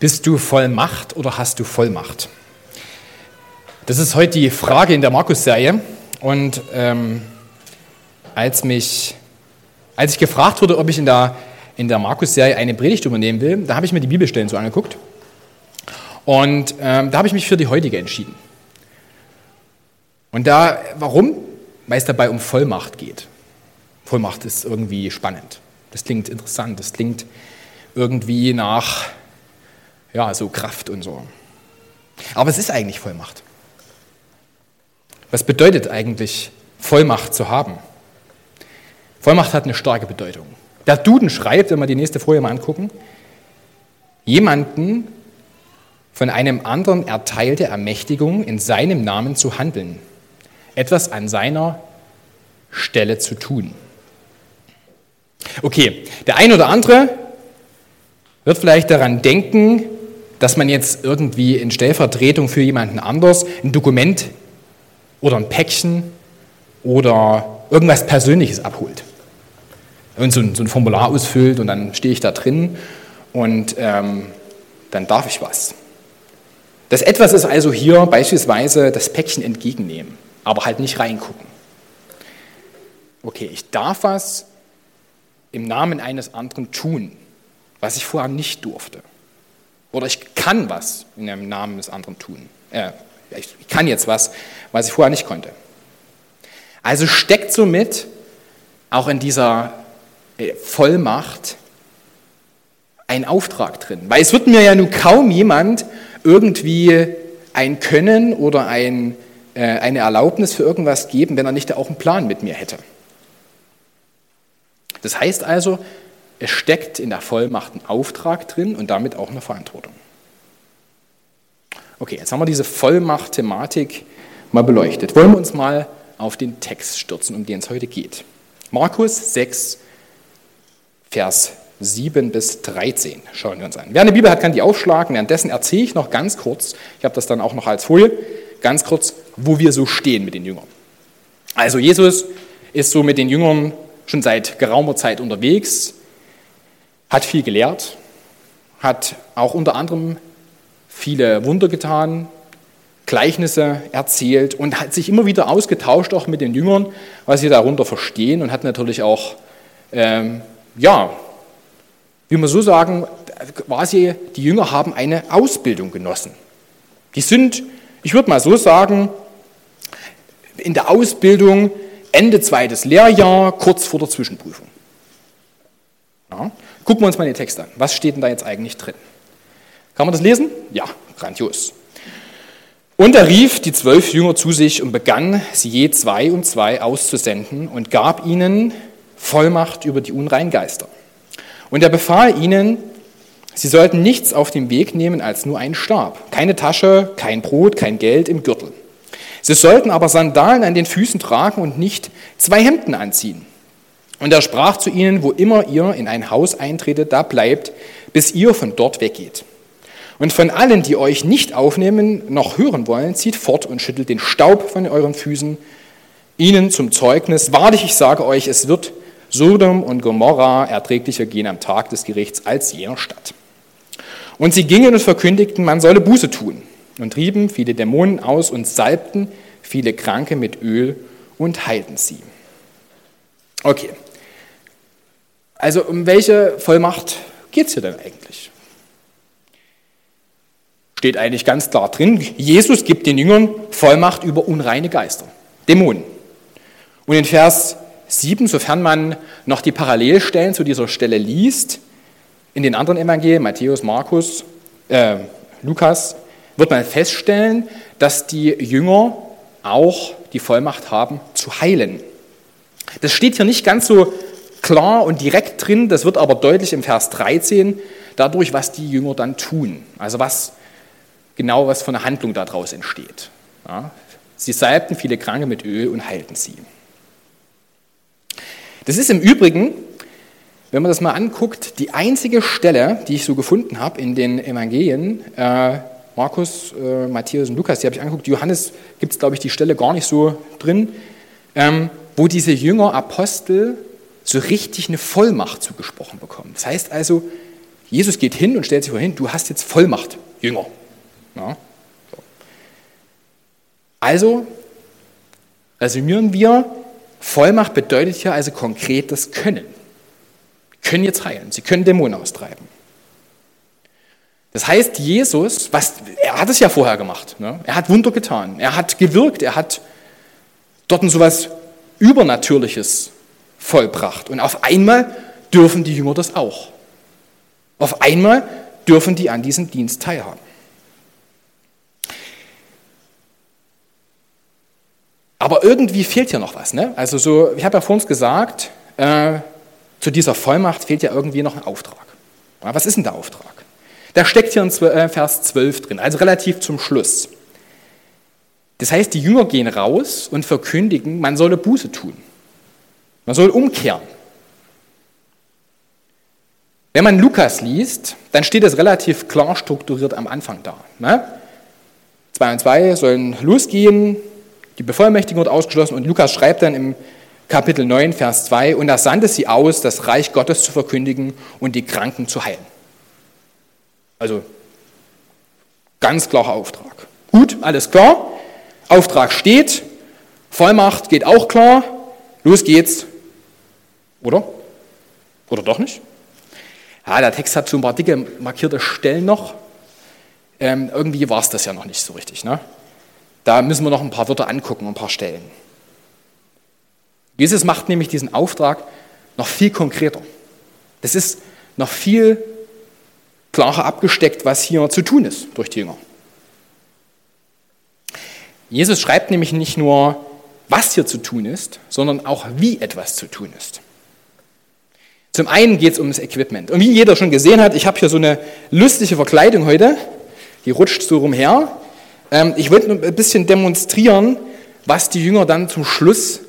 Bist du voll Macht oder hast du Vollmacht? Das ist heute die Frage in der Markus-Serie. Und ähm, als, mich, als ich gefragt wurde, ob ich in der, in der Markus-Serie eine Predigt übernehmen will, da habe ich mir die Bibelstellen so angeguckt. Und ähm, da habe ich mich für die heutige entschieden. Und da, warum? Weil es dabei um Vollmacht geht. Vollmacht ist irgendwie spannend. Das klingt interessant. Das klingt irgendwie nach ja, so Kraft und so. Aber es ist eigentlich Vollmacht. Was bedeutet eigentlich Vollmacht zu haben? Vollmacht hat eine starke Bedeutung. Der Duden schreibt, wenn wir die nächste Folie mal angucken, jemanden von einem anderen erteilte Ermächtigung, in seinem Namen zu handeln, etwas an seiner Stelle zu tun. Okay, der ein oder andere wird vielleicht daran denken, dass man jetzt irgendwie in Stellvertretung für jemanden anders ein Dokument oder ein Päckchen oder irgendwas Persönliches abholt. Und so ein, so ein Formular ausfüllt und dann stehe ich da drin und ähm, dann darf ich was. Das Etwas ist also hier beispielsweise das Päckchen entgegennehmen, aber halt nicht reingucken. Okay, ich darf was im Namen eines anderen tun, was ich vorher nicht durfte. Oder ich kann was in dem Namen des anderen tun. Äh, ich kann jetzt was, was ich vorher nicht konnte. Also steckt somit auch in dieser äh, Vollmacht ein Auftrag drin. Weil es wird mir ja nun kaum jemand irgendwie ein Können oder ein, äh, eine Erlaubnis für irgendwas geben, wenn er nicht auch einen Plan mit mir hätte. Das heißt also, es steckt in der Vollmacht ein Auftrag drin und damit auch eine Verantwortung. Okay, jetzt haben wir diese Vollmacht-Thematik mal beleuchtet. Wollen wir uns mal auf den Text stürzen, um den es heute geht. Markus 6, Vers 7 bis 13 schauen wir uns an. Wer eine Bibel hat, kann die aufschlagen. Währenddessen erzähle ich noch ganz kurz, ich habe das dann auch noch als Folie, ganz kurz, wo wir so stehen mit den Jüngern. Also Jesus ist so mit den Jüngern schon seit geraumer Zeit unterwegs, hat viel gelehrt, hat auch unter anderem viele Wunder getan, Gleichnisse erzählt und hat sich immer wieder ausgetauscht, auch mit den Jüngern, was sie darunter verstehen und hat natürlich auch, ähm, ja, wie man so sagen, quasi die Jünger haben eine Ausbildung genossen. Die sind, ich würde mal so sagen, in der Ausbildung Ende zweites Lehrjahr, kurz vor der Zwischenprüfung. Gucken wir uns mal den Text an. Was steht denn da jetzt eigentlich drin? Kann man das lesen? Ja, grandios. Und er rief die zwölf Jünger zu sich und begann, sie je zwei und zwei auszusenden und gab ihnen Vollmacht über die unreinen Geister. Und er befahl ihnen, sie sollten nichts auf dem Weg nehmen als nur einen Stab, keine Tasche, kein Brot, kein Geld im Gürtel. Sie sollten aber Sandalen an den Füßen tragen und nicht zwei Hemden anziehen. Und er sprach zu ihnen, wo immer ihr in ein Haus eintretet, da bleibt, bis ihr von dort weggeht. Und von allen, die euch nicht aufnehmen, noch hören wollen, zieht fort und schüttelt den Staub von euren Füßen, ihnen zum Zeugnis. Wahrlich, ich sage euch, es wird Sodom und Gomorra erträglicher gehen am Tag des Gerichts als jener Stadt. Und sie gingen und verkündigten, man solle Buße tun und trieben viele Dämonen aus und salbten viele Kranke mit Öl und heilten sie. Okay, also um welche Vollmacht geht es hier denn eigentlich? Steht eigentlich ganz klar drin, Jesus gibt den Jüngern Vollmacht über unreine Geister, Dämonen. Und in Vers 7, sofern man noch die Parallelstellen zu dieser Stelle liest, in den anderen Evangelien, Matthäus, Markus, äh, Lukas, wird man feststellen, dass die Jünger auch die Vollmacht haben zu heilen. Das steht hier nicht ganz so klar und direkt drin, das wird aber deutlich im Vers 13, dadurch, was die Jünger dann tun. Also was genau was von der Handlung daraus entsteht. Ja, sie salbten viele Kranke mit Öl und heilten sie. Das ist im Übrigen, wenn man das mal anguckt, die einzige Stelle, die ich so gefunden habe in den Evangelien, äh, Markus, äh, Matthäus und Lukas, die habe ich angeguckt, Johannes gibt es, glaube ich, die Stelle gar nicht so drin, ähm, wo diese Jünger, Apostel so richtig eine Vollmacht zugesprochen bekommen. Das heißt also, Jesus geht hin und stellt sich vorhin, du hast jetzt Vollmacht, Jünger. Ja. Also resümieren wir, Vollmacht bedeutet hier also konkret das Können. Sie können jetzt heilen, sie können Dämonen austreiben. Das heißt, Jesus, was, er hat es ja vorher gemacht. Ne? Er hat Wunder getan, er hat gewirkt, er hat dort so etwas Übernatürliches vollbracht. Und auf einmal dürfen die Jünger das auch. Auf einmal dürfen die an diesem Dienst teilhaben. Aber irgendwie fehlt hier noch was. Ne? Also so, ich habe ja vorhin gesagt, äh, zu dieser Vollmacht fehlt ja irgendwie noch ein Auftrag. Ja, was ist denn der Auftrag? Der steckt hier in äh, Vers 12 drin, also relativ zum Schluss. Das heißt, die Jünger gehen raus und verkündigen, man solle Buße tun. Man soll umkehren. Wenn man Lukas liest, dann steht es relativ klar strukturiert am Anfang da. Ne? Zwei und zwei sollen losgehen, die Bevollmächtigung wird ausgeschlossen und Lukas schreibt dann im Kapitel 9, Vers 2, und er sandte sie aus, das Reich Gottes zu verkündigen und die Kranken zu heilen. Also ganz klarer Auftrag. Gut, alles klar. Auftrag steht, Vollmacht geht auch klar. Los geht's. Oder? Oder doch nicht? Ja, der Text hat so ein paar dicke markierte Stellen noch. Ähm, irgendwie war es das ja noch nicht so richtig. Ne? Da müssen wir noch ein paar Wörter angucken, ein paar Stellen. Jesus macht nämlich diesen Auftrag noch viel konkreter. Das ist noch viel klarer abgesteckt, was hier zu tun ist durch die Jünger. Jesus schreibt nämlich nicht nur, was hier zu tun ist, sondern auch, wie etwas zu tun ist. Zum einen geht es um das Equipment. Und wie jeder schon gesehen hat, ich habe hier so eine lustige Verkleidung heute, die rutscht so rumher. Ähm, ich wollte nur ein bisschen demonstrieren, was die Jünger dann zum Schluss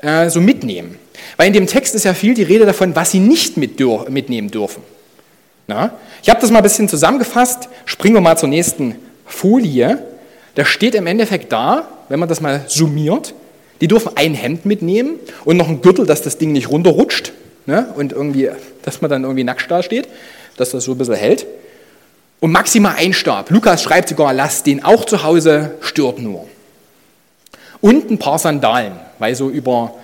äh, so mitnehmen. Weil in dem Text ist ja viel die Rede davon, was sie nicht mitnehmen dürfen. Na? Ich habe das mal ein bisschen zusammengefasst. Springen wir mal zur nächsten Folie. Da steht im Endeffekt da, wenn man das mal summiert, die dürfen ein Hemd mitnehmen und noch ein Gürtel, dass das Ding nicht runterrutscht ne? und irgendwie, dass man dann irgendwie nackt da steht, dass das so ein bisschen hält. Und maximal ein Stab. Lukas schreibt sogar, lasst den auch zu Hause, stört nur. Und ein paar Sandalen, weil so über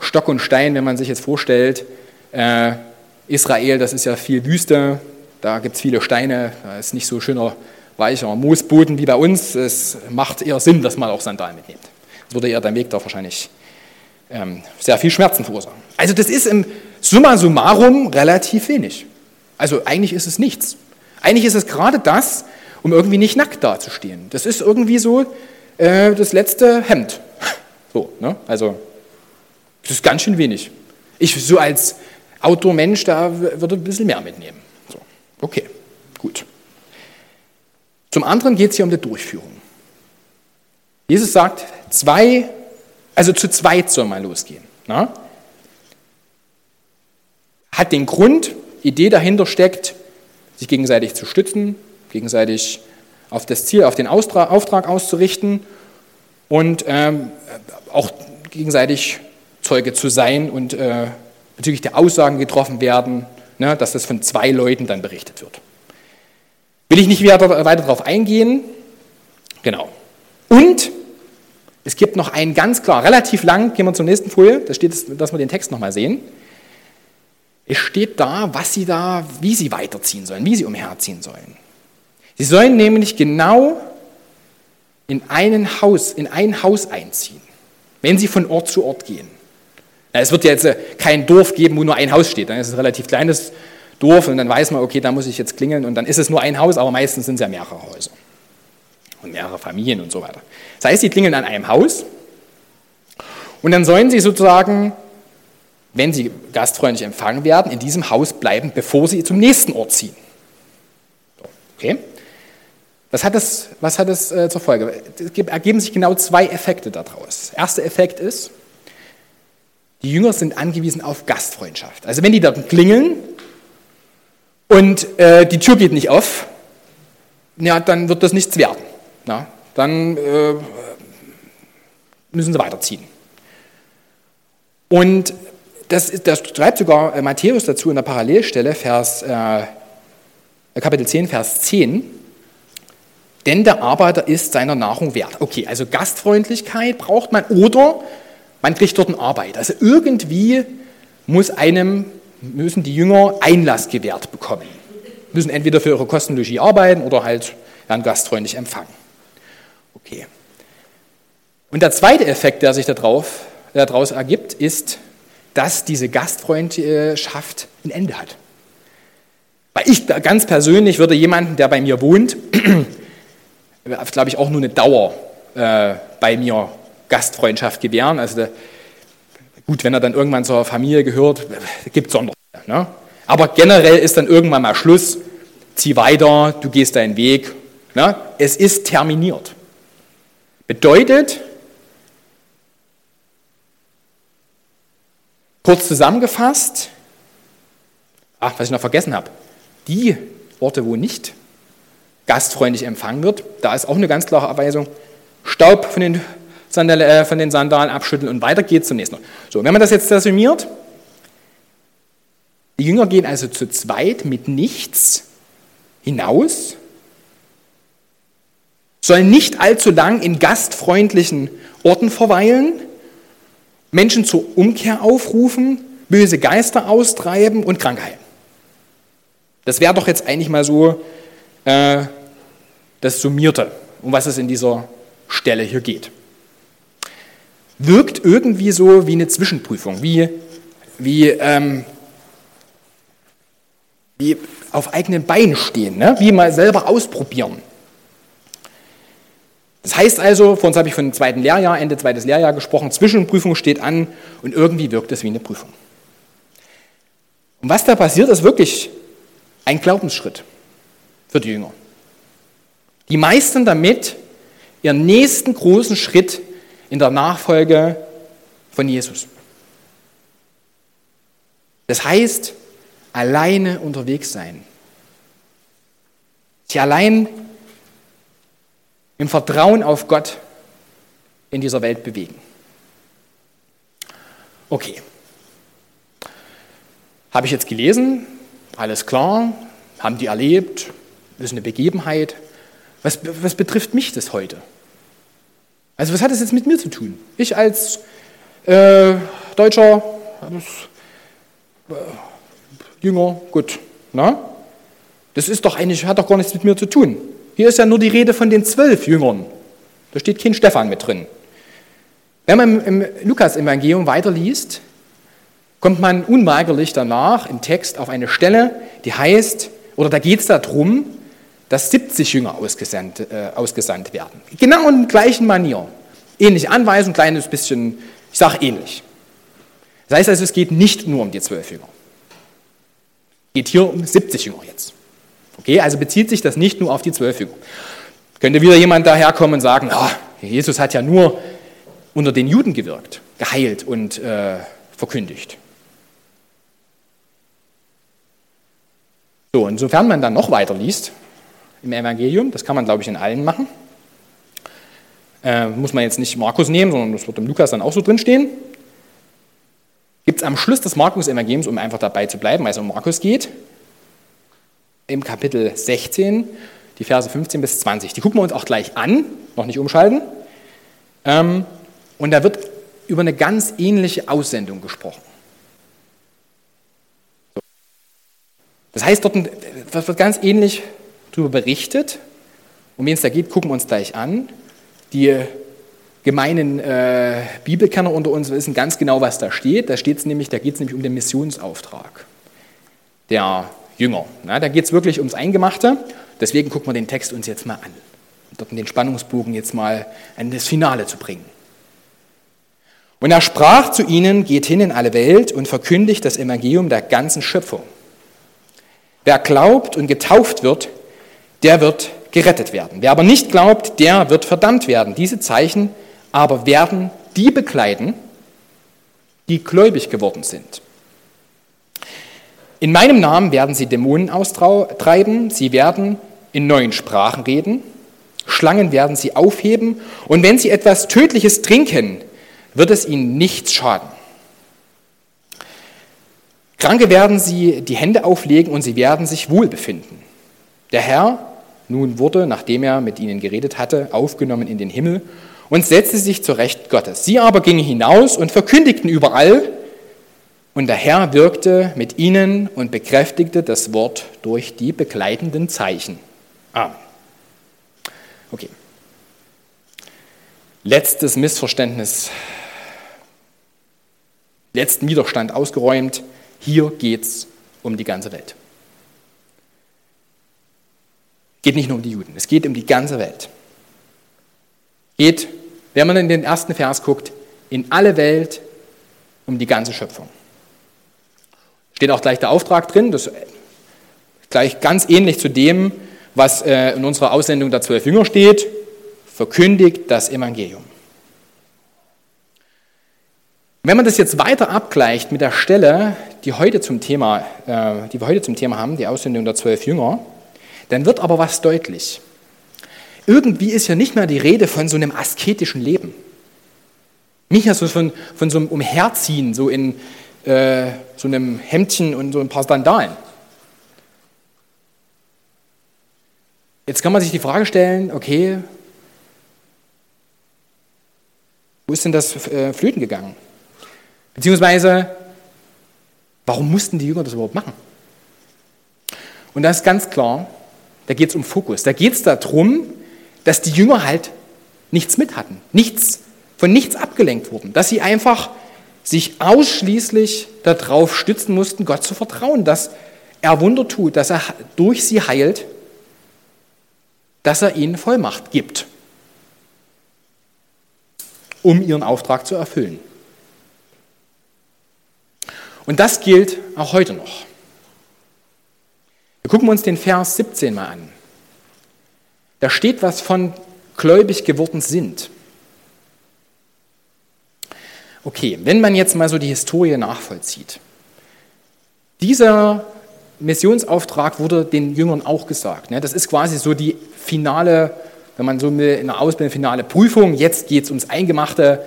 Stock und Stein, wenn man sich jetzt vorstellt, äh, Israel, das ist ja viel Wüste, da gibt es viele Steine, da ist nicht so schöner, weicher Moosboden wie bei uns. Es macht eher Sinn, dass man auch Sandalen mitnimmt. Das würde eher dein Weg da wahrscheinlich ähm, sehr viel Schmerzen verursachen. Also das ist im Summa summarum relativ wenig. Also eigentlich ist es nichts. Eigentlich ist es gerade das, um irgendwie nicht nackt dazustehen. Das ist irgendwie so äh, das letzte Hemd. So, ne? Also, das ist ganz schön wenig. Ich so als Outdoor-Mensch, da würde ein bisschen mehr mitnehmen. So, okay, gut. Zum anderen geht es hier um die Durchführung. Jesus sagt, zwei, also zu zweit soll man losgehen. Na? Hat den Grund, Idee dahinter steckt, sich gegenseitig zu stützen, gegenseitig auf das Ziel, auf den Auftrag auszurichten und ähm, auch gegenseitig Zeuge zu sein und äh, bezüglich der Aussagen getroffen werden, ne, dass das von zwei Leuten dann berichtet wird. Will ich nicht weiter, weiter darauf eingehen. Genau. Und es gibt noch einen ganz klar, relativ lang, gehen wir zur nächsten Folie, da steht, dass wir den Text nochmal sehen. Es steht da, was sie da, wie sie weiterziehen sollen, wie sie umherziehen sollen. Sie sollen nämlich genau in, einen Haus, in ein Haus einziehen, wenn sie von Ort zu Ort gehen. Na, es wird ja jetzt äh, kein Dorf geben, wo nur ein Haus steht. Dann ist es ein relativ kleines Dorf und dann weiß man, okay, da muss ich jetzt klingeln und dann ist es nur ein Haus, aber meistens sind es ja mehrere Häuser und mehrere Familien und so weiter. Das heißt, sie klingeln an einem Haus und dann sollen sie sozusagen wenn sie gastfreundlich empfangen werden, in diesem Haus bleiben, bevor sie zum nächsten Ort ziehen. Okay? Was hat das, was hat das äh, zur Folge? Es ergeben sich genau zwei Effekte daraus. Der erste Effekt ist, die Jünger sind angewiesen auf Gastfreundschaft. Also wenn die dort klingeln und äh, die Tür geht nicht auf, ja, dann wird das nichts werden. Na, dann äh, müssen sie weiterziehen. Und das, das schreibt sogar äh, Matthäus dazu in der Parallelstelle, Vers äh, Kapitel 10, Vers 10. Denn der Arbeiter ist seiner Nahrung wert. Okay, also Gastfreundlichkeit braucht man oder man kriegt dort eine Arbeit. Also irgendwie muss einem, müssen die Jünger Einlass gewährt bekommen. Müssen entweder für ihre Kostenlogis arbeiten oder halt werden gastfreundlich empfangen. Okay. Und der zweite Effekt, der sich daraus ergibt, ist, dass diese Gastfreundschaft ein Ende hat. Weil ich ganz persönlich würde jemanden, der bei mir wohnt, glaube ich, auch nur eine Dauer äh, bei mir Gastfreundschaft gewähren. Also der, gut, wenn er dann irgendwann zur Familie gehört, gibt es Sonderfälle. Ne? Aber generell ist dann irgendwann mal Schluss, zieh weiter, du gehst deinen Weg. Ne? Es ist terminiert. Bedeutet, kurz zusammengefasst, ach, was ich noch vergessen habe, die Orte, wo nicht gastfreundlich empfangen wird, da ist auch eine ganz klare Abweisung, Staub von den, Sandal, äh, von den Sandalen abschütteln und weiter geht's zum nächsten. So, wenn man das jetzt resümiert, die Jünger gehen also zu zweit mit nichts hinaus, sollen nicht allzu lang in gastfreundlichen Orten verweilen, Menschen zur Umkehr aufrufen, böse Geister austreiben und Krankheiten. Das wäre doch jetzt eigentlich mal so äh, das Summierte, um was es in dieser Stelle hier geht. Wirkt irgendwie so wie eine Zwischenprüfung, wie, wie, ähm, wie auf eigenen Beinen stehen, ne? wie mal selber ausprobieren. Das heißt also, vor uns habe ich von dem zweiten Lehrjahr, Ende zweites Lehrjahr gesprochen, Zwischenprüfung steht an und irgendwie wirkt es wie eine Prüfung. Und was da passiert, ist wirklich ein Glaubensschritt für die Jünger. Die meistern damit ihren nächsten großen Schritt in der Nachfolge von Jesus. Das heißt, alleine unterwegs sein. Sie allein im Vertrauen auf Gott in dieser Welt bewegen. Okay. Habe ich jetzt gelesen, alles klar, haben die erlebt, ist eine Begebenheit. Was, was betrifft mich das heute? Also was hat das jetzt mit mir zu tun? Ich als äh, Deutscher, äh, Jünger, gut, na? Das ist doch eigentlich, hat doch gar nichts mit mir zu tun. Hier ist ja nur die Rede von den zwölf Jüngern. Da steht kein Stefan mit drin. Wenn man im Lukas-Evangelium weiterliest, kommt man unweigerlich danach im Text auf eine Stelle, die heißt, oder da geht es darum, dass 70 Jünger ausgesandt, äh, ausgesandt werden. Genau in der gleichen Manier. Ähnliche Anweisung, kleines bisschen, ich sage ähnlich. Das heißt also, es geht nicht nur um die zwölf Jünger. Es geht hier um 70 Jünger jetzt. Okay, also bezieht sich das nicht nur auf die zwölf Jünger. Könnte wieder jemand daherkommen und sagen, oh, Jesus hat ja nur unter den Juden gewirkt, geheilt und äh, verkündigt. So, insofern man dann noch weiter liest im Evangelium, das kann man, glaube ich, in allen machen, äh, muss man jetzt nicht Markus nehmen, sondern das wird im Lukas dann auch so drinstehen, gibt es am Schluss des Markus-Evangeliums, um einfach dabei zu bleiben, weil es um Markus geht, im Kapitel 16, die Verse 15 bis 20. Die gucken wir uns auch gleich an, noch nicht umschalten. Ähm, und da wird über eine ganz ähnliche Aussendung gesprochen. Das heißt, dort wird ganz ähnlich darüber berichtet. Um wen es da geht, gucken wir uns gleich an. Die gemeinen äh, Bibelkenner unter uns wissen ganz genau, was da steht. Da, da geht es nämlich um den Missionsauftrag der Jünger. Na, da geht es wirklich ums Eingemachte. Deswegen gucken wir den Text uns jetzt mal an. Dort den Spannungsbogen jetzt mal an das Finale zu bringen. Und er sprach zu ihnen, geht hin in alle Welt und verkündigt das Evangelium der ganzen Schöpfung. Wer glaubt und getauft wird, der wird gerettet werden. Wer aber nicht glaubt, der wird verdammt werden. Diese Zeichen aber werden die bekleiden, die gläubig geworden sind. In meinem Namen werden sie Dämonen austreiben, sie werden in neuen Sprachen reden, Schlangen werden sie aufheben und wenn sie etwas Tödliches trinken, wird es ihnen nichts schaden. Kranke werden sie die Hände auflegen und sie werden sich wohlbefinden. Der Herr nun wurde, nachdem er mit ihnen geredet hatte, aufgenommen in den Himmel und setzte sich zu Recht Gottes. Sie aber gingen hinaus und verkündigten überall, und der Herr wirkte mit ihnen und bekräftigte das Wort durch die begleitenden Zeichen. Amen. Okay. Letztes Missverständnis, letzten Widerstand ausgeräumt. Hier geht es um die ganze Welt. Geht nicht nur um die Juden, es geht um die ganze Welt. Geht, wenn man in den ersten Vers guckt, in alle Welt um die ganze Schöpfung. Steht auch gleich der Auftrag drin, das ist gleich ganz ähnlich zu dem, was äh, in unserer Aussendung der zwölf Jünger steht, verkündigt das Evangelium. Wenn man das jetzt weiter abgleicht mit der Stelle, die, heute zum Thema, äh, die wir heute zum Thema haben, die Aussendung der zwölf Jünger, dann wird aber was deutlich. Irgendwie ist ja nicht mehr die Rede von so einem asketischen Leben. Nicht mehr so von, von so einem Umherziehen, so in äh, so einem Hemdchen und so ein paar Sandalen. Jetzt kann man sich die Frage stellen, okay, wo ist denn das äh, flöten gegangen? Beziehungsweise, warum mussten die Jünger das überhaupt machen? Und da ist ganz klar, da geht es um Fokus. Da geht es darum, dass die Jünger halt nichts mit hatten, nichts, von nichts abgelenkt wurden, dass sie einfach sich ausschließlich darauf stützen mussten, Gott zu vertrauen, dass er Wunder tut, dass er durch sie heilt dass er ihnen Vollmacht gibt, um ihren Auftrag zu erfüllen. Und das gilt auch heute noch. Wir gucken uns den Vers 17 mal an. Da steht was von gläubig geworden sind. Okay, wenn man jetzt mal so die Historie nachvollzieht. Dieser Missionsauftrag wurde den Jüngern auch gesagt. Ne? Das ist quasi so die finale, wenn man so will, in der Ausbildung finale Prüfung. Jetzt geht es ums Eingemachte.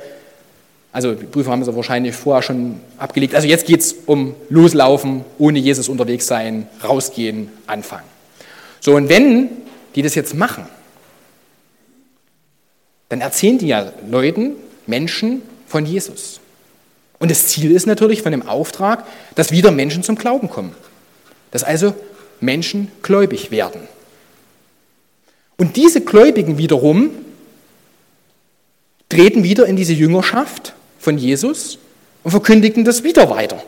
Also die Prüfung haben sie wahrscheinlich vorher schon abgelegt. Also jetzt geht es um Loslaufen, ohne Jesus unterwegs sein, rausgehen, anfangen. So, und wenn die das jetzt machen, dann erzählen die ja Leuten, Menschen von Jesus. Und das Ziel ist natürlich von dem Auftrag, dass wieder Menschen zum Glauben kommen dass also Menschen gläubig werden. Und diese Gläubigen wiederum treten wieder in diese Jüngerschaft von Jesus und verkündigen das wieder weiter.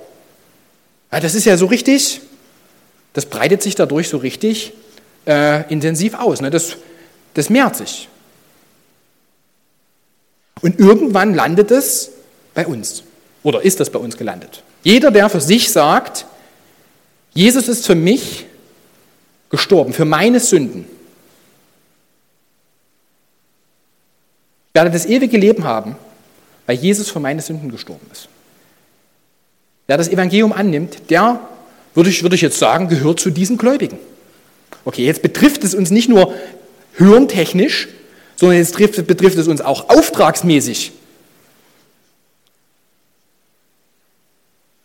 Ja, das ist ja so richtig, das breitet sich dadurch so richtig äh, intensiv aus. Ne? Das, das mehrt sich. Und irgendwann landet es bei uns. Oder ist das bei uns gelandet? Jeder, der für sich sagt, Jesus ist für mich gestorben, für meine Sünden. Werde das ewige Leben haben, weil Jesus für meine Sünden gestorben ist. Wer das Evangelium annimmt, der, würde ich, würde ich jetzt sagen, gehört zu diesen Gläubigen. Okay, jetzt betrifft es uns nicht nur hirntechnisch, sondern jetzt betrifft, betrifft es uns auch auftragsmäßig.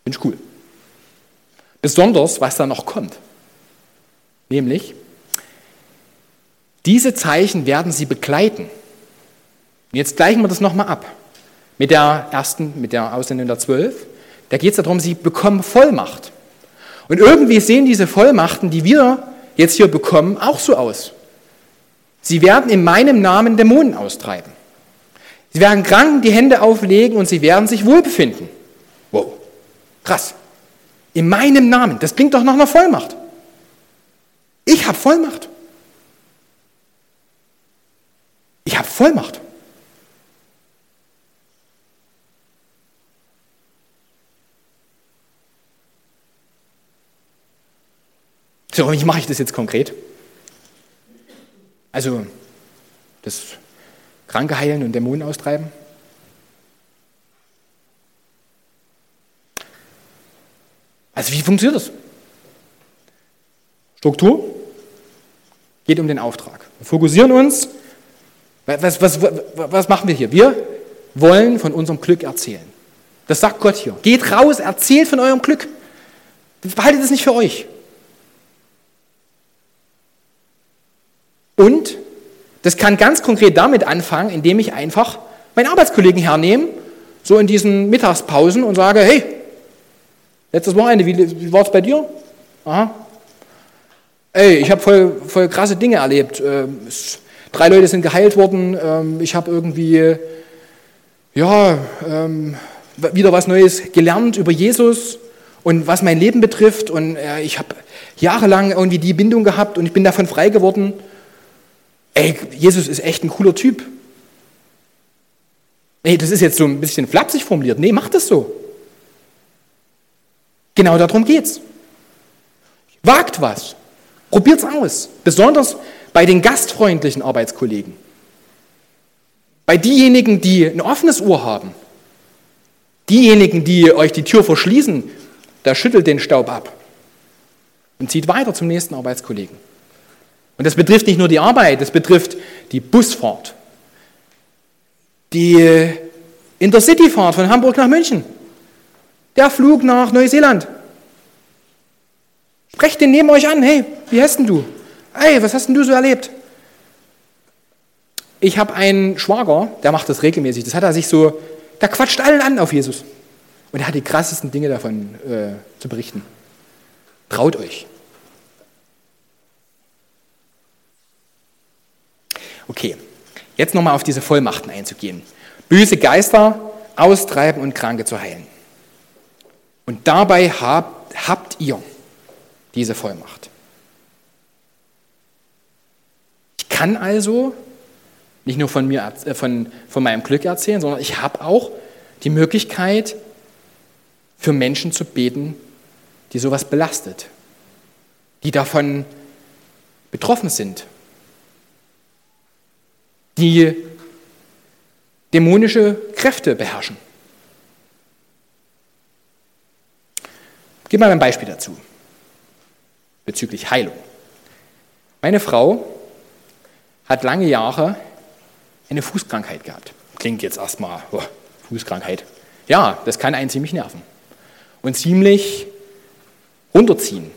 Finde ich cool. Besonders, was da noch kommt. Nämlich, diese Zeichen werden sie begleiten. Und jetzt gleichen wir das nochmal ab. Mit der ersten, mit der Aussendung der Zwölf. Da geht es darum, sie bekommen Vollmacht. Und irgendwie sehen diese Vollmachten, die wir jetzt hier bekommen, auch so aus. Sie werden in meinem Namen Dämonen austreiben. Sie werden Kranken die Hände auflegen und sie werden sich wohlbefinden. Wow, krass. In meinem Namen. Das klingt doch nach einer Vollmacht. Ich habe Vollmacht. Ich habe Vollmacht. So, wie mache ich das jetzt konkret? Also, das Kranke heilen und Dämonen austreiben? Also wie funktioniert das? Struktur geht um den Auftrag. Wir fokussieren uns. Was, was, was, machen wir hier? Wir wollen von unserem Glück erzählen. Das sagt Gott hier. Geht raus, erzählt von eurem Glück. Behaltet es nicht für euch. Und das kann ganz konkret damit anfangen, indem ich einfach meinen Arbeitskollegen hernehme, so in diesen Mittagspausen und sage, hey, letztes Wochenende, wie, war es bei dir? Aha. Ey, ich habe voll, voll krasse Dinge erlebt. Ähm, drei Leute sind geheilt worden. Ähm, ich habe irgendwie, ja, ähm, wieder was Neues gelernt über Jesus und was mein Leben betrifft. Und äh, ich habe jahrelang irgendwie die Bindung gehabt und ich bin davon frei geworden. Ey, Jesus ist echt ein cooler Typ. Nee, das ist jetzt so ein bisschen flapsig formuliert. Nee, mach das so. Genau darum geht's. Wagt was. Probiert's aus. Besonders bei den gastfreundlichen Arbeitskollegen. Bei diejenigen, die ein offenes Ohr haben. Diejenigen, die euch die Tür verschließen, da schüttelt den Staub ab und zieht weiter zum nächsten Arbeitskollegen. Und das betrifft nicht nur die Arbeit, das betrifft die Busfahrt, die Intercityfahrt von Hamburg nach München, der Flug nach Neuseeland. Sprecht den neben euch an, hey, wie heißt denn du? Hey, was hast denn du so erlebt? Ich habe einen Schwager, der macht das regelmäßig. Das hat er sich so, der quatscht allen an auf Jesus. Und er hat die krassesten Dinge davon äh, zu berichten. Traut euch. Okay, jetzt nochmal auf diese Vollmachten einzugehen. Böse Geister austreiben und Kranke zu heilen. Und dabei habt, habt ihr diese Vollmacht. Ich kann also nicht nur von, mir, äh, von, von meinem Glück erzählen, sondern ich habe auch die Möglichkeit, für Menschen zu beten, die sowas belastet, die davon betroffen sind, die dämonische Kräfte beherrschen. Gib mal ein Beispiel dazu bezüglich Heilung. Meine Frau hat lange Jahre eine Fußkrankheit gehabt. Klingt jetzt erstmal, oh, Fußkrankheit. Ja, das kann einen ziemlich nerven und ziemlich runterziehen.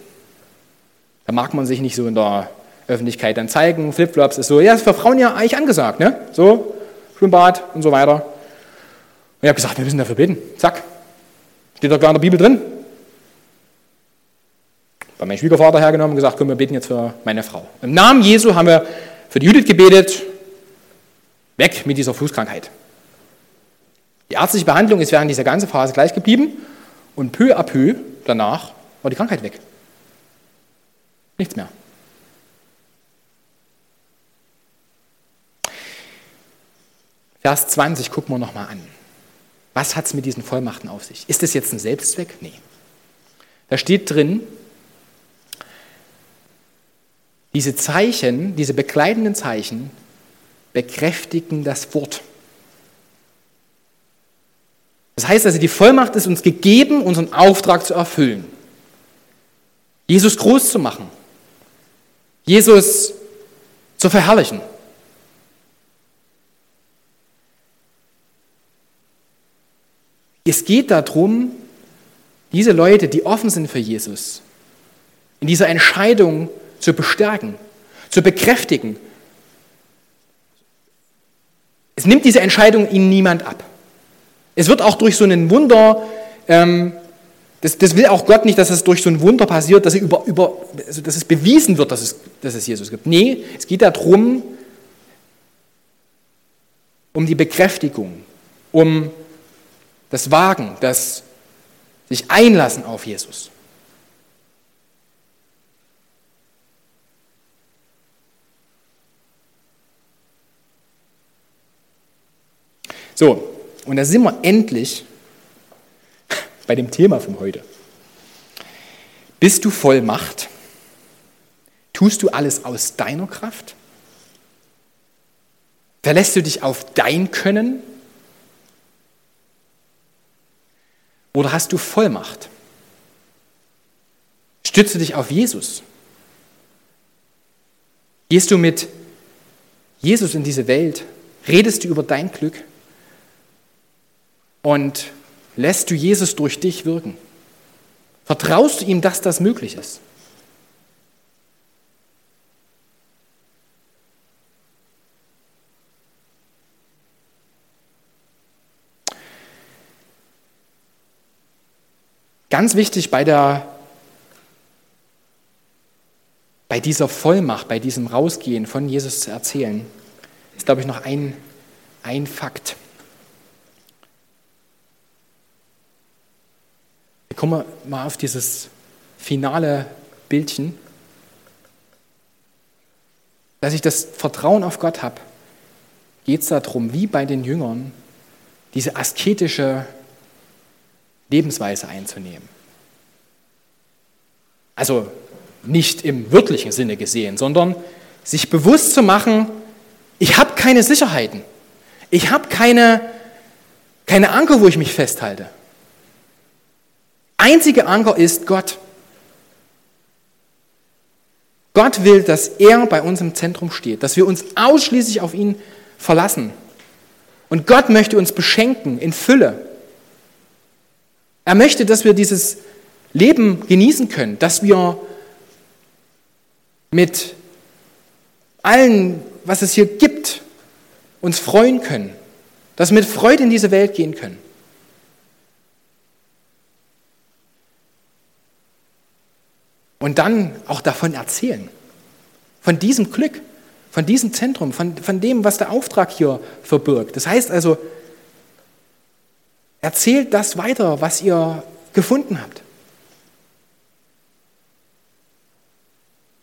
Da mag man sich nicht so in der Öffentlichkeit dann zeigen. Flipflops ist so, ja, ist für Frauen ja eigentlich angesagt, ne? So, Schwimmbad und so weiter. Und ich habe gesagt, wir müssen dafür beten. Zack. Steht doch gar in der Bibel drin. Bei meinem Schwiegervater hergenommen und gesagt, komm, wir beten jetzt für meine Frau. Im Namen Jesu haben wir für die Judith gebetet, weg mit dieser Fußkrankheit. Die ärztliche Behandlung ist während dieser ganzen Phase gleich geblieben und peu à peu danach war die Krankheit weg. Nichts mehr. Vers 20 gucken wir nochmal an. Was hat es mit diesen Vollmachten auf sich? Ist das jetzt ein Selbstzweck? Nee. Da steht drin, diese Zeichen, diese bekleidenden Zeichen bekräftigen das Wort. Das heißt also, die Vollmacht ist uns gegeben, unseren Auftrag zu erfüllen. Jesus groß zu machen. Jesus zu verherrlichen. Es geht darum, diese Leute, die offen sind für Jesus, in dieser Entscheidung zu bestärken, zu bekräftigen. Es nimmt diese Entscheidung ihnen niemand ab. Es wird auch durch so ein Wunder, ähm, das, das, will auch Gott nicht, dass es durch so ein Wunder passiert, dass, über, über, also dass es bewiesen wird, dass es, dass es Jesus gibt. Nee, es geht darum, um die Bekräftigung, um das Wagen, das sich einlassen auf Jesus. So, und da sind wir endlich bei dem Thema von heute. Bist du voll Macht? Tust du alles aus deiner Kraft? Verlässt du dich auf dein Können Oder hast du Vollmacht? Stütze dich auf Jesus. Gehst du mit Jesus in diese Welt? Redest du über dein Glück? Und lässt du Jesus durch dich wirken? Vertraust du ihm, dass das möglich ist? Ganz wichtig bei, der, bei dieser Vollmacht, bei diesem Rausgehen von Jesus zu erzählen, ist, glaube ich, noch ein, ein Fakt. Wir kommen mal auf dieses finale Bildchen, dass ich das Vertrauen auf Gott habe, geht es darum, wie bei den Jüngern, diese asketische Lebensweise einzunehmen. Also nicht im wörtlichen Sinne gesehen, sondern sich bewusst zu machen, ich habe keine Sicherheiten. Ich habe keine, keine Anker, wo ich mich festhalte. Einzige Anker ist Gott. Gott will, dass er bei uns im Zentrum steht, dass wir uns ausschließlich auf ihn verlassen. Und Gott möchte uns beschenken in Fülle. Er möchte, dass wir dieses Leben genießen können, dass wir mit allen, was es hier gibt, uns freuen können, dass wir mit Freude in diese Welt gehen können. Und dann auch davon erzählen. Von diesem Glück, von diesem Zentrum, von, von dem, was der Auftrag hier verbirgt. Das heißt also, erzählt das weiter, was ihr gefunden habt.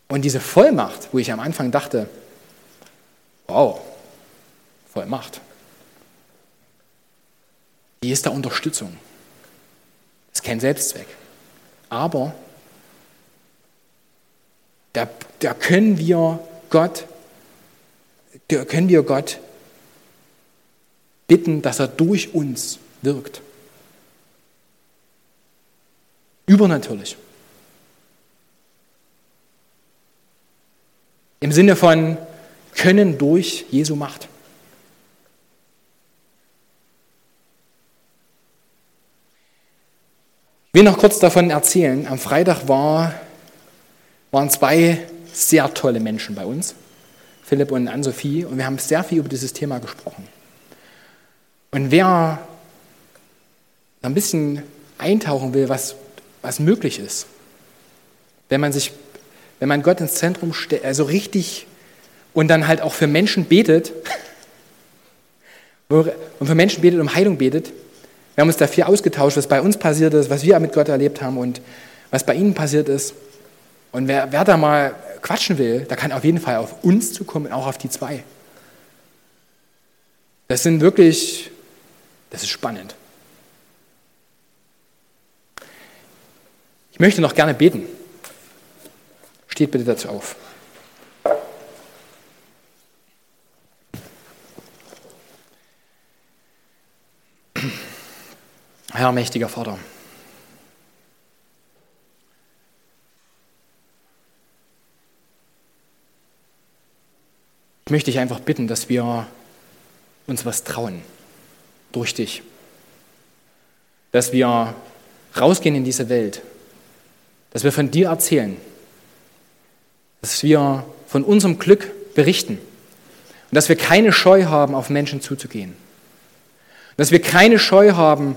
Und diese Vollmacht, wo ich am Anfang dachte, wow, Vollmacht, die ist der Unterstützung. Ist kein Selbstzweck. Aber da, da können wir Gott, da können wir Gott bitten, dass er durch uns wirkt. Übernatürlich. Im Sinne von können durch Jesu Macht. Ich will noch kurz davon erzählen. Am Freitag war waren zwei sehr tolle Menschen bei uns, Philipp und Ann-Sophie, und wir haben sehr viel über dieses Thema gesprochen. Und wer ein bisschen eintauchen will, was, was möglich ist, wenn man sich, wenn man Gott ins Zentrum stellt, also richtig und dann halt auch für Menschen betet und für Menschen betet, um Heilung betet. Wir haben uns da viel ausgetauscht, was bei uns passiert ist, was wir mit Gott erlebt haben und was bei ihnen passiert ist. Und wer, wer da mal quatschen will, da kann auf jeden Fall auf uns zukommen, auch auf die zwei. Das sind wirklich, das ist spannend. Möchte noch gerne beten. Steht bitte dazu auf. Herr mächtiger Vater. Ich möchte dich einfach bitten, dass wir uns was trauen durch dich. Dass wir rausgehen in diese Welt. Dass wir von dir erzählen. Dass wir von unserem Glück berichten. Und dass wir keine Scheu haben, auf Menschen zuzugehen. Und dass wir keine Scheu haben,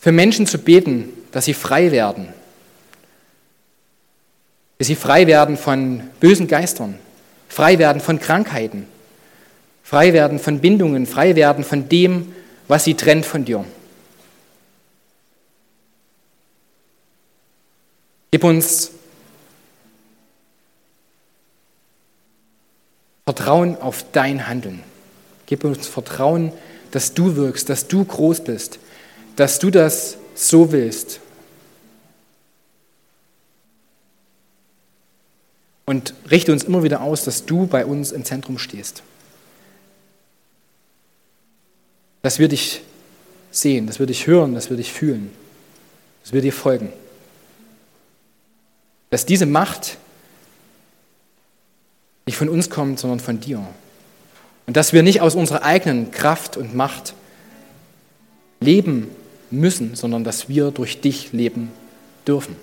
für Menschen zu beten, dass sie frei werden. Dass sie frei werden von bösen Geistern, frei werden von Krankheiten, frei werden von Bindungen, frei werden von dem, was sie trennt von dir. Gib uns Vertrauen auf dein Handeln. Gib uns Vertrauen, dass du wirkst, dass du groß bist, dass du das so willst Und richte uns immer wieder aus, dass du bei uns im Zentrum stehst. Dass wir dich sehen, dass wir dich hören, dass wir dich fühlen, dass wir dir folgen. Dass diese Macht nicht von uns kommt, sondern von dir. Und dass wir nicht aus unserer eigenen Kraft und Macht leben müssen, sondern dass wir durch dich leben dürfen.